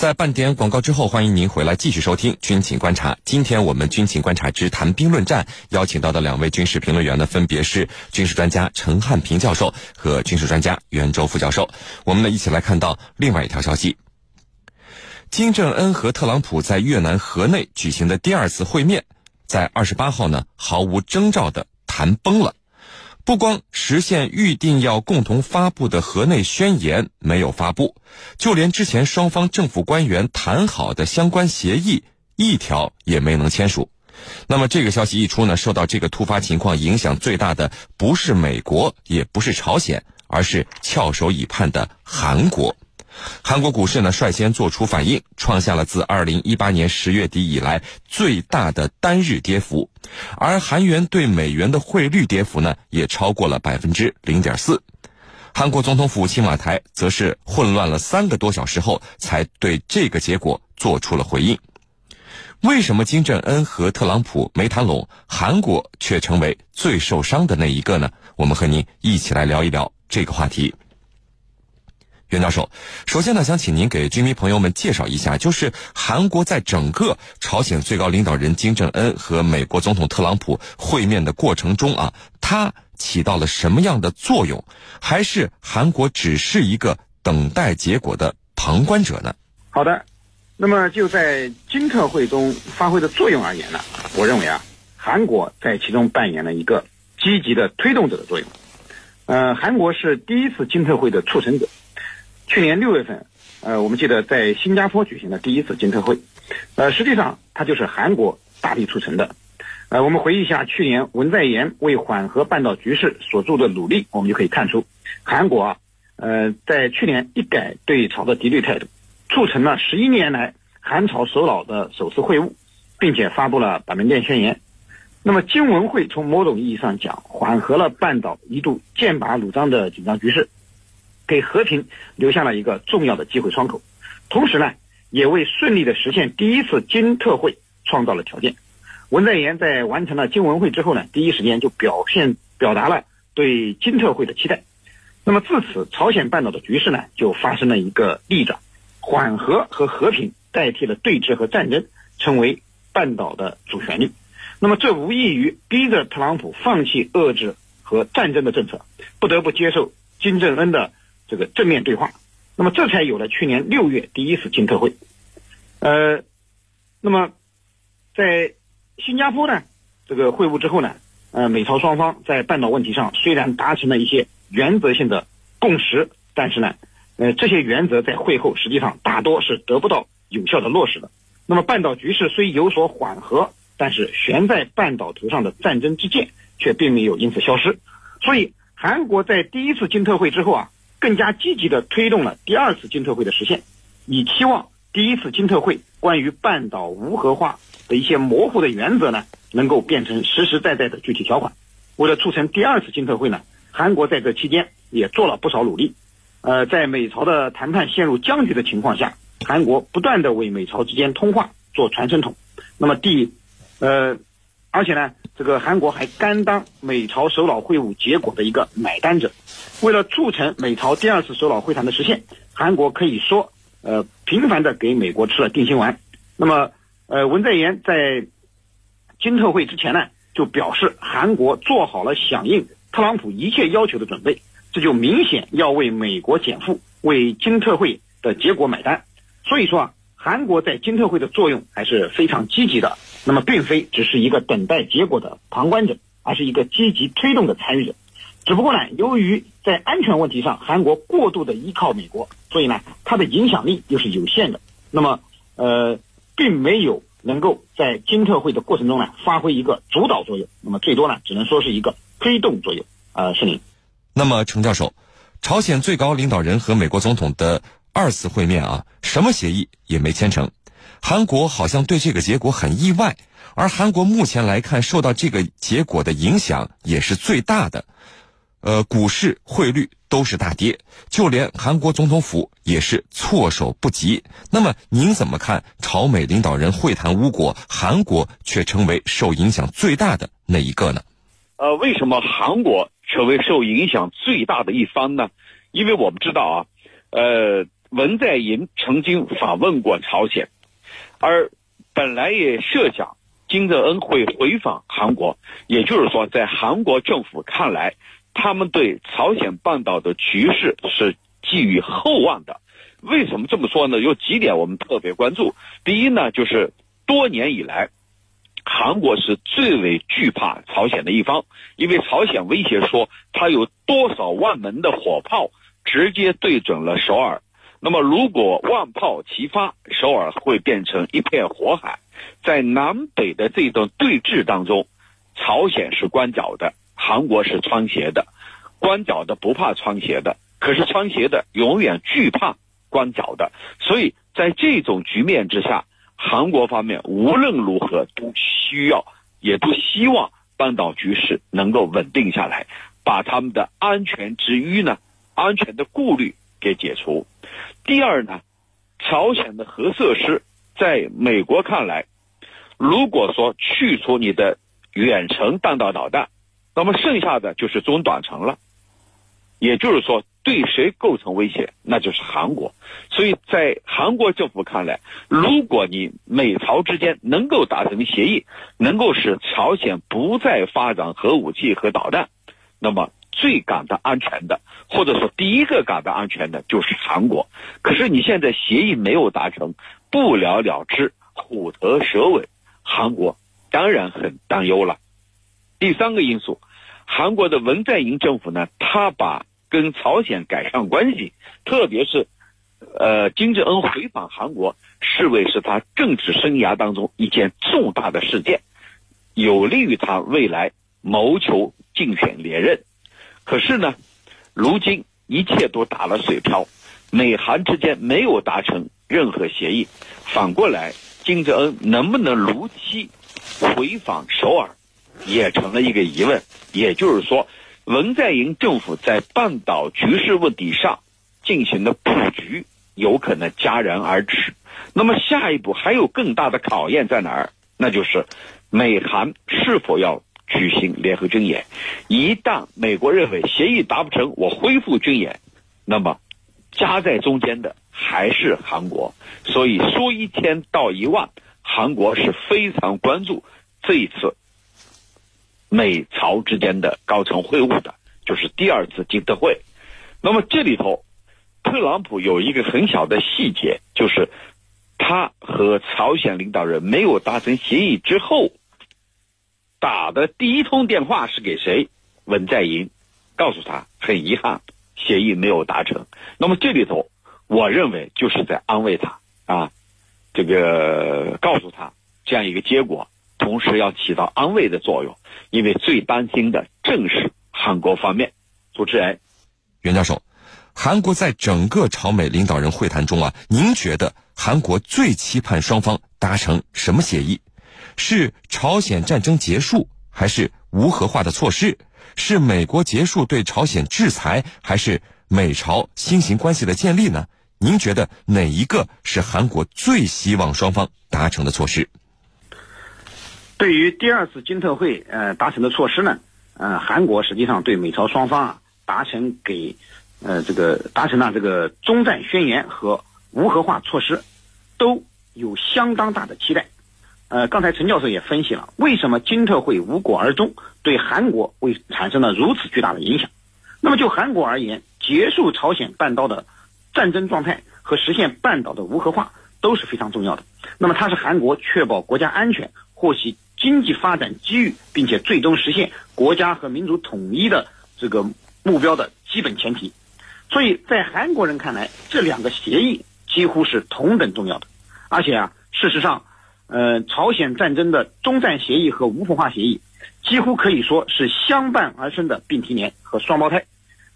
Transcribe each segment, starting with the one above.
在半点广告之后，欢迎您回来继续收听《军情观察》。今天我们《军情观察》之谈兵论战邀请到的两位军事评论员呢，分别是军事专家陈汉平教授和军事专家袁周副教授。我们呢，一起来看到另外一条消息：金正恩和特朗普在越南河内举行的第二次会面，在二十八号呢，毫无征兆的谈崩了。不光实现预定要共同发布的河内宣言没有发布，就连之前双方政府官员谈好的相关协议一条也没能签署。那么这个消息一出呢，受到这个突发情况影响最大的不是美国，也不是朝鲜，而是翘首以盼的韩国。韩国股市呢率先做出反应，创下了自二零一八年十月底以来最大的单日跌幅，而韩元对美元的汇率跌幅呢也超过了百分之零点四。韩国总统府青瓦台则是混乱了三个多小时后，才对这个结果做出了回应。为什么金正恩和特朗普没谈拢，韩国却成为最受伤的那一个呢？我们和您一起来聊一聊这个话题。袁教授，首先呢，想请您给军迷朋友们介绍一下，就是韩国在整个朝鲜最高领导人金正恩和美国总统特朗普会面的过程中啊，它起到了什么样的作用？还是韩国只是一个等待结果的旁观者呢？好的，那么就在金特会中发挥的作用而言呢，我认为啊，韩国在其中扮演了一个积极的推动者的作用。呃，韩国是第一次金特会的促成者。去年六月份，呃，我们记得在新加坡举行的第一次金特会，呃，实际上它就是韩国大力促成的。呃，我们回忆一下去年文在寅为缓和半岛局势所做的努力，我们就可以看出，韩国啊，呃，在去年一改对朝的敌对态度，促成了十一年来韩朝首脑的首次会晤，并且发布了板门店宣言。那么金文会从某种意义上讲，缓和了半岛一度剑拔弩张的紧张局势。给和平留下了一个重要的机会窗口，同时呢，也为顺利的实现第一次金特会创造了条件。文在寅在完成了金文会之后呢，第一时间就表现表达了对金特会的期待。那么自此，朝鲜半岛的局势呢，就发生了一个逆转，缓和和和平代替了对峙和战争，成为半岛的主旋律。那么这无异于逼着特朗普放弃遏制和战争的政策，不得不接受金正恩的。这个正面对话，那么这才有了去年六月第一次金特会。呃，那么在新加坡呢，这个会晤之后呢，呃，美朝双方在半岛问题上虽然达成了一些原则性的共识，但是呢，呃，这些原则在会后实际上大多是得不到有效的落实的。那么半岛局势虽有所缓和，但是悬在半岛头上的战争之剑却并没有因此消失。所以，韩国在第一次金特会之后啊。更加积极地推动了第二次金特会的实现，以期望第一次金特会关于半岛无核化的一些模糊的原则呢，能够变成实实在在的具体条款。为了促成第二次金特会呢，韩国在这期间也做了不少努力。呃，在美朝的谈判陷入僵局的情况下，韩国不断地为美朝之间通话做传声筒。那么第，呃，而且呢，这个韩国还甘当美朝首脑会晤结果的一个买单者。为了促成美朝第二次首脑会谈的实现，韩国可以说，呃，频繁的给美国吃了定心丸。那么，呃，文在寅在金特会之前呢，就表示韩国做好了响应特朗普一切要求的准备，这就明显要为美国减负，为金特会的结果买单。所以说啊，韩国在金特会的作用还是非常积极的。那么，并非只是一个等待结果的旁观者，而是一个积极推动的参与者。只不过呢，由于在安全问题上，韩国过度的依靠美国，所以呢，它的影响力又是有限的。那么，呃，并没有能够在金特会的过程中呢，发挥一个主导作用。那么，最多呢，只能说是一个推动作用。呃，是您。那么，程教授，朝鲜最高领导人和美国总统的二次会面啊，什么协议也没签成，韩国好像对这个结果很意外。而韩国目前来看，受到这个结果的影响也是最大的。呃，股市、汇率都是大跌，就连韩国总统府也是措手不及。那么，您怎么看朝美领导人会谈无果，韩国却成为受影响最大的那一个呢？呃，为什么韩国成为受影响最大的一方呢？因为我们知道啊，呃，文在寅曾经访问过朝鲜，而本来也设想金正恩会回访韩国，也就是说，在韩国政府看来，他们对朝鲜半岛的局势是寄予厚望的。为什么这么说呢？有几点我们特别关注。第一呢，就是多年以来，韩国是最为惧怕朝鲜的一方，因为朝鲜威胁说，它有多少万门的火炮直接对准了首尔。那么，如果万炮齐发，首尔会变成一片火海。在南北的这种对峙当中，朝鲜是关脚的，韩国是穿鞋的。关脚的不怕穿鞋的，可是穿鞋的永远惧怕。关脚的，所以在这种局面之下，韩国方面无论如何都需要，也都希望半岛局势能够稳定下来，把他们的安全之虞呢，安全的顾虑给解除。第二呢，朝鲜的核设施在美国看来，如果说去除你的远程弹道导弹，那么剩下的就是中短程了，也就是说。对谁构成威胁，那就是韩国。所以在韩国政府看来，如果你美朝之间能够达成协议，能够使朝鲜不再发展核武器和导弹，那么最感到安全的，或者说第一个感到安全的就是韩国。可是你现在协议没有达成，不了了之，虎头蛇尾，韩国当然很担忧了。第三个因素，韩国的文在寅政府呢，他把跟朝鲜改善关系，特别是，呃，金正恩回访韩国，视为是他政治生涯当中一件重大的事件，有利于他未来谋求竞选连任。可是呢，如今一切都打了水漂，美韩之间没有达成任何协议。反过来，金正恩能不能如期回访首尔，也成了一个疑问。也就是说。文在寅政府在半岛局势问题上进行的布局有可能戛然而止。那么下一步还有更大的考验在哪儿？那就是美韩是否要举行联合军演？一旦美国认为协议达不成，我恢复军演，那么夹在中间的还是韩国。所以说一千道一万，韩国是非常关注这一次。美朝之间的高层会晤的，就是第二次金特会。那么这里头，特朗普有一个很小的细节，就是他和朝鲜领导人没有达成协议之后，打的第一通电话是给谁？文在寅，告诉他很遗憾，协议没有达成。那么这里头，我认为就是在安慰他啊，这个告诉他这样一个结果。同时要起到安慰的作用，因为最担心的正是韩国方面。主持人，袁教授，韩国在整个朝美领导人会谈中啊，您觉得韩国最期盼双方达成什么协议？是朝鲜战争结束，还是无核化的措施？是美国结束对朝鲜制裁，还是美朝新型关系的建立呢？您觉得哪一个是韩国最希望双方达成的措施？对于第二次金特会呃达成的措施呢，呃，韩国实际上对美朝双方啊达成给呃这个达成了这个中战宣言和无核化措施，都有相当大的期待。呃，刚才陈教授也分析了为什么金特会无果而终，对韩国会产生了如此巨大的影响。那么就韩国而言，结束朝鲜半岛的战争状态和实现半岛的无核化都是非常重要的。那么它是韩国确保国家安全、获悉。经济发展机遇，并且最终实现国家和民族统一的这个目标的基本前提。所以在韩国人看来，这两个协议几乎是同等重要的。而且啊，事实上，呃，朝鲜战争的中战协议和无核化协议几乎可以说是相伴而生的并提年和双胞胎。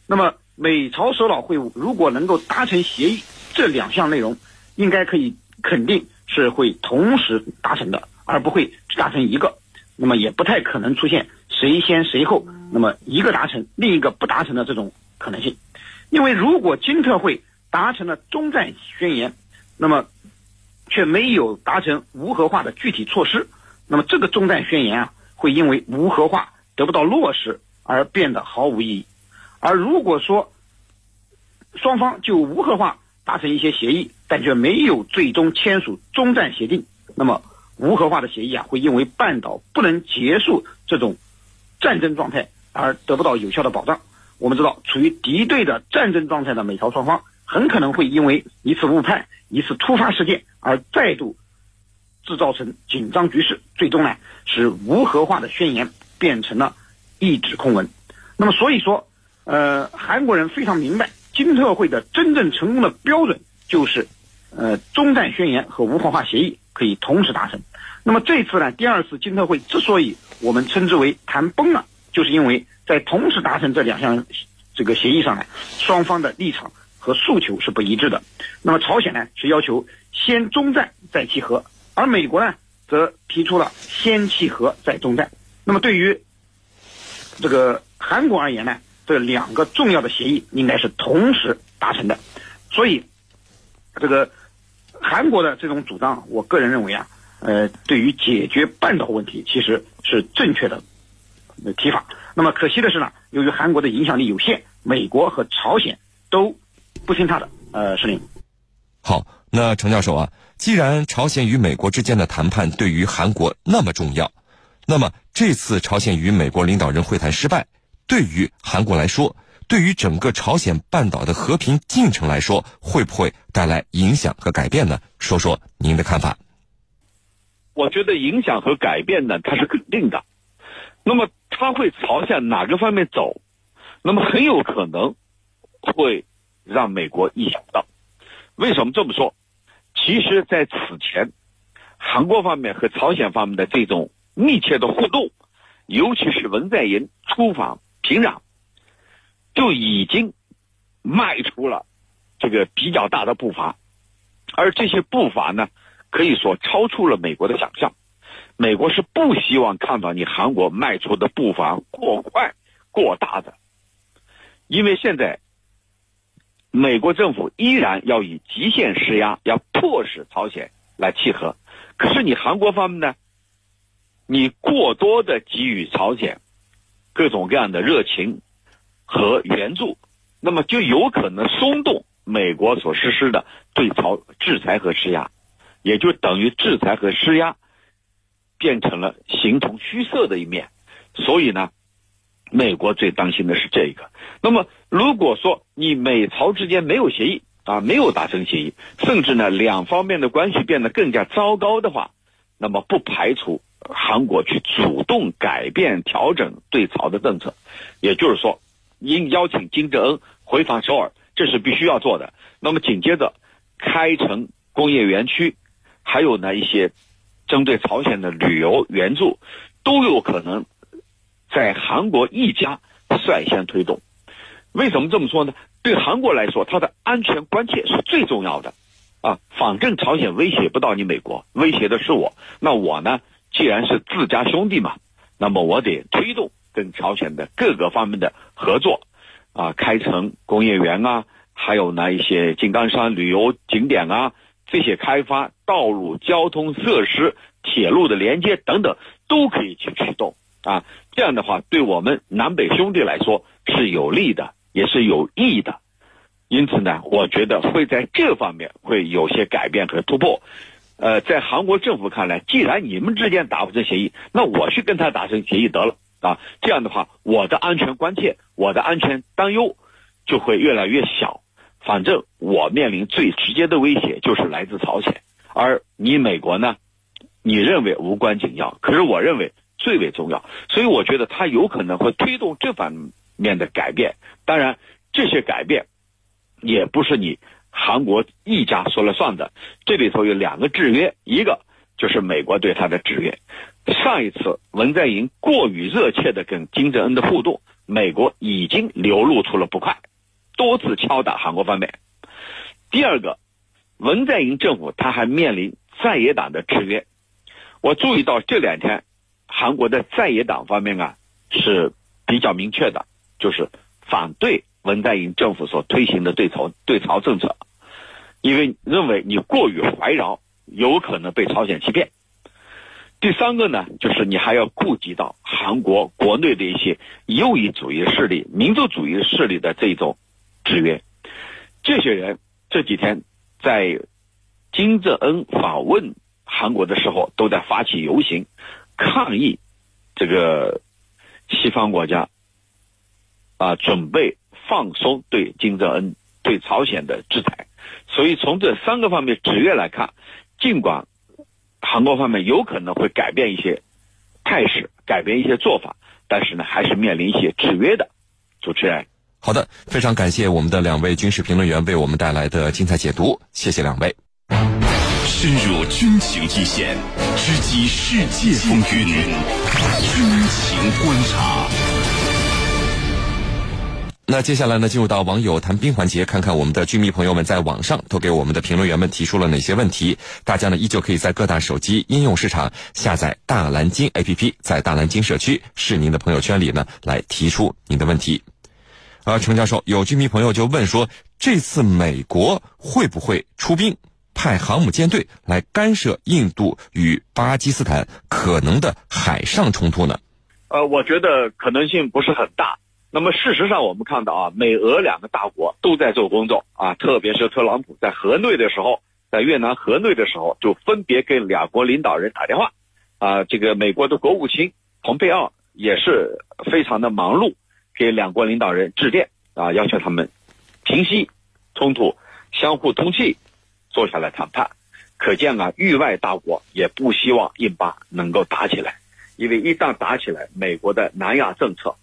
那么，美朝首脑会晤如果能够达成协议，这两项内容应该可以肯定是会同时达成的。而不会达成一个，那么也不太可能出现谁先谁后，那么一个达成，另一个不达成的这种可能性。因为如果金特会达成了中战宣言，那么却没有达成无核化的具体措施，那么这个中战宣言啊，会因为无核化得不到落实而变得毫无意义。而如果说双方就无核化达成一些协议，但却没有最终签署中战协定，那么无核化的协议啊，会因为半岛不能结束这种战争状态而得不到有效的保障。我们知道，处于敌对的战争状态的美朝双方，很可能会因为一次误判、一次突发事件而再度制造成紧张局势，最终呢，使无核化的宣言变成了一纸空文。那么，所以说，呃，韩国人非常明白，金特会的真正成功的标准就是，呃，中战宣言和无核化协议可以同时达成。那么这次呢，第二次金特会之所以我们称之为谈崩了，就是因为在同时达成这两项这个协议上呢，双方的立场和诉求是不一致的。那么朝鲜呢是要求先中战再契合，而美国呢则提出了先契合再中战。那么对于这个。韩国而言呢，这两个重要的协议应该是同时达成的，所以这个韩国的这种主张，我个人认为啊，呃，对于解决半岛问题其实是正确的提法。那么可惜的是呢，由于韩国的影响力有限，美国和朝鲜都不听他的呃指令。好，那程教授啊，既然朝鲜与美国之间的谈判对于韩国那么重要，那么这次朝鲜与美国领导人会谈失败。对于韩国来说，对于整个朝鲜半岛的和平进程来说，会不会带来影响和改变呢？说说您的看法。我觉得影响和改变呢，它是肯定的。那么它会朝向哪个方面走？那么很有可能会让美国意想不到。为什么这么说？其实，在此前，韩国方面和朝鲜方面的这种密切的互动，尤其是文在寅出访。平壤就已经迈出了这个比较大的步伐，而这些步伐呢，可以说超出了美国的想象。美国是不希望看到你韩国迈出的步伐过快、过大的，因为现在美国政府依然要以极限施压，要迫使朝鲜来契合。可是你韩国方面呢，你过多的给予朝鲜。各种各样的热情和援助，那么就有可能松动美国所实施的对朝制裁和施压，也就等于制裁和施压变成了形同虚设的一面。所以呢，美国最担心的是这个。那么如果说你美朝之间没有协议啊，没有达成协议，甚至呢两方面的关系变得更加糟糕的话，那么不排除。韩国去主动改变、调整对朝的政策，也就是说，应邀请金正恩回访首尔，这是必须要做的。那么紧接着，开城工业园区，还有呢一些针对朝鲜的旅游援助，都有可能在韩国一家率先推动。为什么这么说呢？对韩国来说，它的安全关切是最重要的啊！反正朝鲜威胁不到你美国，威胁的是我，那我呢？既然是自家兄弟嘛，那么我得推动跟朝鲜的各个方面的合作，啊，开城工业园啊，还有呢一些金刚山旅游景点啊，这些开发道路交通设施、铁路的连接等等，都可以去驱动啊。这样的话，对我们南北兄弟来说是有利的，也是有益的。因此呢，我觉得会在这方面会有些改变和突破。呃，在韩国政府看来，既然你们之间达不成协议，那我去跟他达成协议得了啊。这样的话，我的安全关切、我的安全担忧就会越来越小。反正我面临最直接的威胁就是来自朝鲜，而你美国呢，你认为无关紧要，可是我认为最为重要。所以我觉得他有可能会推动这方面的改变。当然，这些改变也不是你。韩国一家说了算的，这里头有两个制约，一个就是美国对他的制约。上一次文在寅过于热切的跟金正恩的互动，美国已经流露出了不快，多次敲打韩国方面。第二个，文在寅政府他还面临在野党的制约。我注意到这两天，韩国的在野党方面啊是比较明确的，就是反对。文在寅政府所推行的对朝对朝政策，因为认为你过于怀饶，有可能被朝鲜欺骗。第三个呢，就是你还要顾及到韩国国内的一些右翼主义势力、民族主义势力的这种制约。这些人这几天在金正恩访问韩国的时候，都在发起游行抗议这个西方国家啊准备放松对金正恩对朝鲜的制裁。所以从这三个方面制约来看，尽管韩国方面有可能会改变一些态势，改变一些做法，但是呢，还是面临一些制约的。主持人，好的，非常感谢我们的两位军事评论员为我们带来的精彩解读，谢谢两位。深入军情一线，直击世界风云，军情观察。那接下来呢，进入到网友谈兵环节，看看我们的军迷朋友们在网上都给我们的评论员们提出了哪些问题。大家呢，依旧可以在各大手机应用市场下载大蓝鲸 APP，在大蓝鲸社区是您的朋友圈里呢，来提出您的问题。啊，程教授，有军迷朋友就问说，这次美国会不会出兵派航母舰队来干涉印度与巴基斯坦可能的海上冲突呢？呃，我觉得可能性不是很大。那么事实上，我们看到啊，美俄两个大国都在做工作啊，特别是特朗普在河内的时候，在越南河内的时候，就分别给两国领导人打电话，啊，这个美国的国务卿蓬佩奥也是非常的忙碌，给两国领导人致电啊，要求他们平息冲突，相互通气，坐下来谈判。可见啊，域外大国也不希望印巴能够打起来，因为一旦打起来，美国的南亚政策。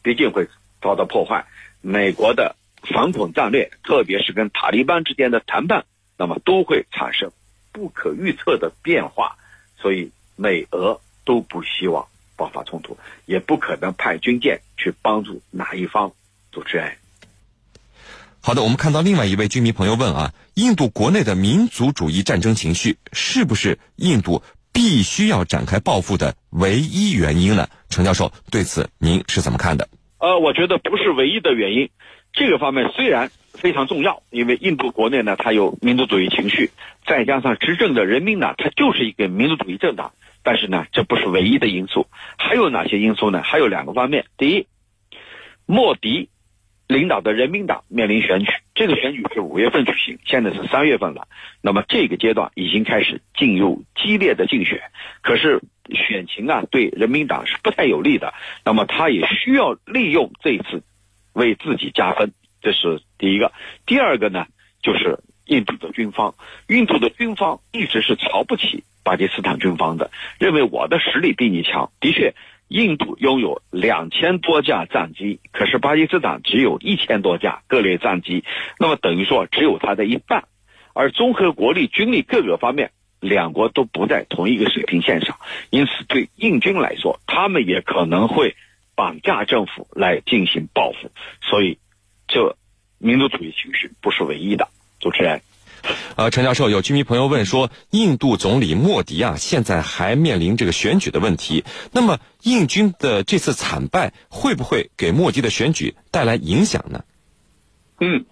毕竟会遭到破坏，美国的反恐战略，特别是跟塔利班之间的谈判，那么都会产生不可预测的变化，所以美俄都不希望爆发冲突，也不可能派军舰去帮助哪一方。主持人，好的，我们看到另外一位居民朋友问啊，印度国内的民族主义战争情绪是不是印度必须要展开报复的唯一原因呢？程教授对此您是怎么看的？呃，我觉得不是唯一的原因，这个方面虽然非常重要，因为印度国内呢，它有民族主义情绪，再加上执政的人民党，它就是一个民族主义政党。但是呢，这不是唯一的因素，还有哪些因素呢？还有两个方面。第一，莫迪领导的人民党面临选举，这个选举是五月份举行，现在是三月份了，那么这个阶段已经开始进入激烈的竞选，可是。选情啊，对人民党是不太有利的。那么他也需要利用这次为自己加分，这是第一个。第二个呢，就是印度的军方，印度的军方一直是瞧不起巴基斯坦军方的，认为我的实力比你强。的确，印度拥有两千多架战机，可是巴基斯坦只有一千多架各类战机，那么等于说只有它的一半，而综合国力、军力各个方面。两国都不在同一个水平线上，因此对印军来说，他们也可能会绑架政府来进行报复。所以，这民族主义情绪不是唯一的。主持人，呃，陈教授，有居民朋友问说，印度总理莫迪啊，现在还面临这个选举的问题，那么印军的这次惨败会不会给莫迪的选举带来影响呢？嗯，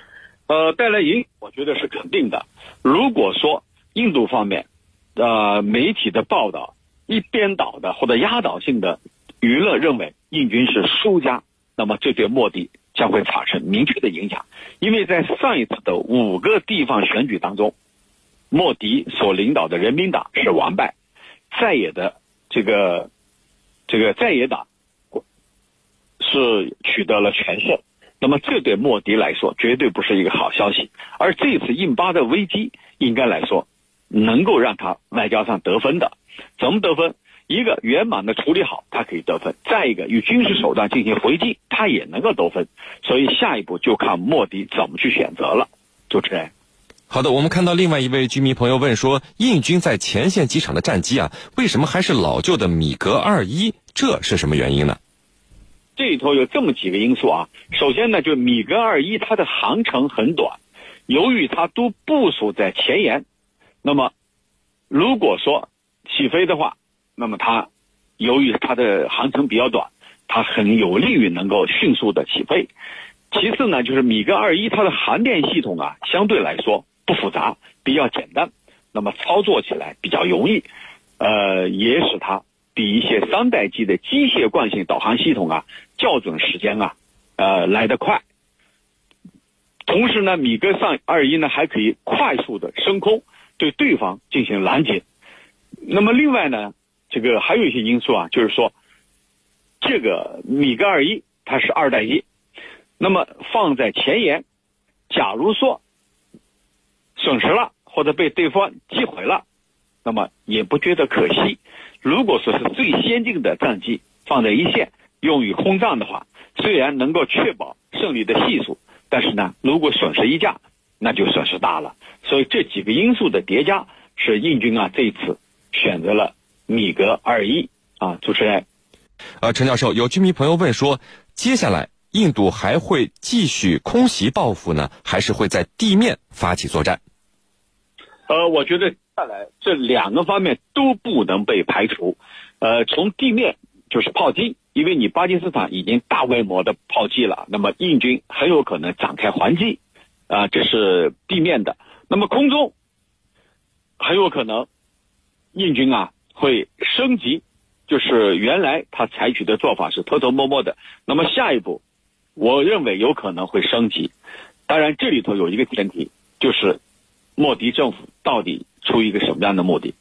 呃，带来影，我觉得是肯定的。如果说印度方面，呃，媒体的报道一边倒的或者压倒性的舆论认为印军是输家，那么这对莫迪将会产生明确的影响。因为在上一次的五个地方选举当中，莫迪所领导的人民党是完败，在野的这个这个在野党是取得了全胜。那么这对莫迪来说绝对不是一个好消息。而这次印巴的危机，应该来说。能够让他外交上得分的，怎么得分？一个圆满的处理好，他可以得分；再一个，以军事手段进行回击，他也能够得分。所以下一步就看莫迪怎么去选择了。主持人，好的，我们看到另外一位居民朋友问说，印军在前线机场的战机啊，为什么还是老旧的米格二一？这是什么原因呢？这里头有这么几个因素啊。首先呢，就米格二一它的航程很短，由于它都部署在前沿。那么，如果说起飞的话，那么它由于它的航程比较短，它很有利于能够迅速的起飞。其次呢，就是米格二一它的航电系统啊，相对来说不复杂，比较简单，那么操作起来比较容易，呃，也使它比一些三代机的机械惯性导航系统啊校准时间啊，呃来得快。同时呢，米格上二一呢还可以快速的升空，对对方进行拦截。那么另外呢，这个还有一些因素啊，就是说，这个米格二一它是二代一，那么放在前沿，假如说损失了或者被对方击毁了，那么也不觉得可惜。如果说是最先进的战机放在一线用于空战的话，虽然能够确保胜利的系数，但是呢，如果损失一架，那就损失大了。所以这几个因素的叠加，是印军啊这一次选择了米格二一啊。主持人，呃，陈教授，有居民朋友问说，接下来印度还会继续空袭报复呢，还是会在地面发起作战？呃，我觉得下来这两个方面都不能被排除。呃，从地面就是炮击。因为你巴基斯坦已经大规模的炮击了，那么印军很有可能展开还击，啊，这是地面的。那么空中很有可能印军啊会升级，就是原来他采取的做法是偷偷摸摸的，那么下一步我认为有可能会升级。当然这里头有一个前提，就是莫迪政府到底出于一个什么样的目的？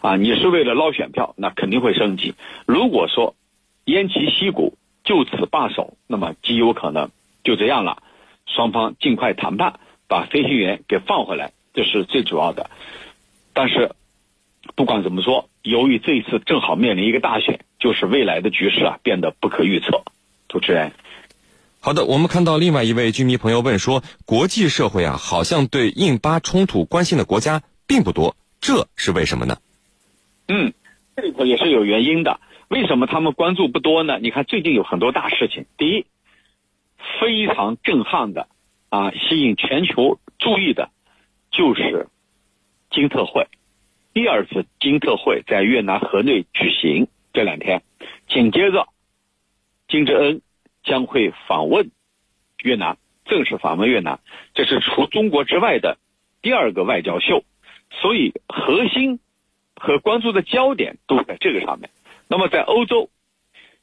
啊，你是为了捞选票，那肯定会升级。如果说偃旗息鼓，就此罢手，那么极有可能就这样了。双方尽快谈判，把飞行员给放回来，这是最主要的。但是，不管怎么说，由于这一次正好面临一个大选，就是未来的局势啊变得不可预测。主持人，好的，我们看到另外一位居民朋友问说，国际社会啊，好像对印巴冲突关心的国家并不多，这是为什么呢？嗯，这里头也是有原因的。为什么他们关注不多呢？你看最近有很多大事情。第一，非常震撼的啊，吸引全球注意的，就是金特会。第二次金特会在越南河内举行，这两天，紧接着金正恩将会访问越南，正式访问越南，这是除中国之外的第二个外交秀。所以核心和关注的焦点都在这个上面。那么在欧洲，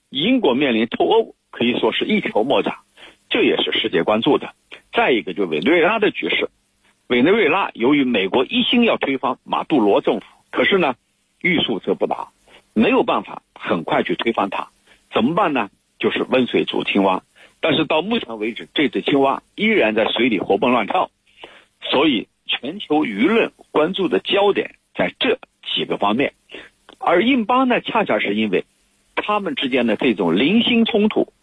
英国面临脱欧可以说是一筹莫展，这也是世界关注的。再一个就委内瑞拉的局势，委内瑞拉由于美国一心要推翻马杜罗政府，可是呢欲速则不达，没有办法很快去推翻它，怎么办呢？就是温水煮青蛙。但是到目前为止，这只青蛙依然在水里活蹦乱跳，所以全球舆论关注的焦点在这几个方面。而印巴呢，恰恰是因为他们之间的这种零星冲突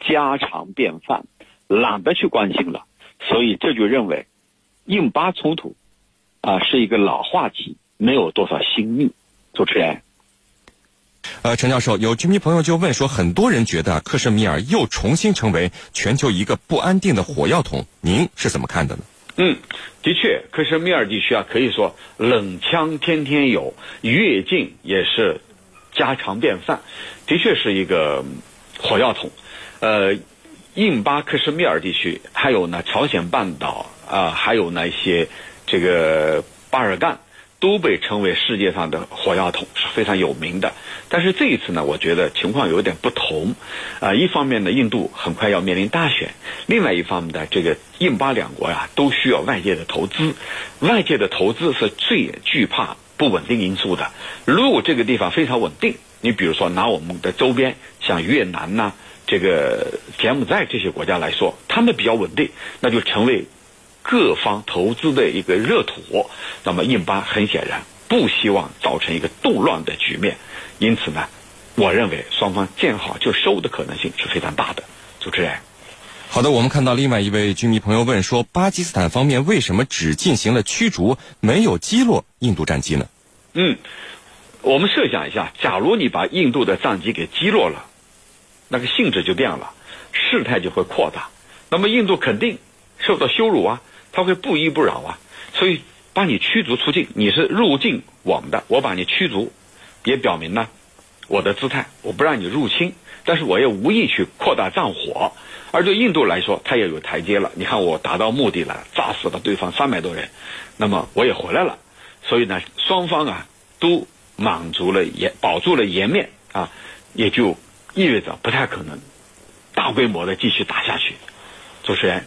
家常便饭，懒得去关心了，所以这就认为印巴冲突啊是一个老话题，没有多少新意。主持人，呃，陈教授，有居民朋友就问说，很多人觉得克什米尔又重新成为全球一个不安定的火药桶，您是怎么看的呢？嗯，的确，克什米尔地区啊，可以说冷枪天天有，越境也是家常便饭，的确是一个火药桶。呃，印巴克什米尔地区，还有呢朝鲜半岛啊，还有那些这个巴尔干。都被称为世界上的火药桶，是非常有名的。但是这一次呢，我觉得情况有点不同。啊，一方面呢，印度很快要面临大选；另外一方面呢，这个印巴两国呀，都需要外界的投资。外界的投资是最惧怕不稳定因素的。如果这个地方非常稳定，你比如说拿我们的周边像越南呐、这个柬埔寨这些国家来说，他们比较稳定，那就成为。各方投资的一个热土，那么印巴很显然不希望造成一个动乱的局面，因此呢，我认为双方见好就收的可能性是非常大的。主持人，好的，我们看到另外一位居民朋友问说，巴基斯坦方面为什么只进行了驱逐，没有击落印度战机呢？嗯，我们设想一下，假如你把印度的战机给击落了，那个性质就变了，事态就会扩大，那么印度肯定受到羞辱啊。他会不依不饶啊，所以把你驱逐出境，你是入境我们的，我把你驱逐，也表明呢我的姿态，我不让你入侵，但是我也无意去扩大战火。而对印度来说，他也有台阶了。你看我达到目的了，炸死了对方三百多人，那么我也回来了。所以呢，双方啊都满足了颜，保住了颜面啊，也就意味着不太可能大规模的继续打下去。主持人。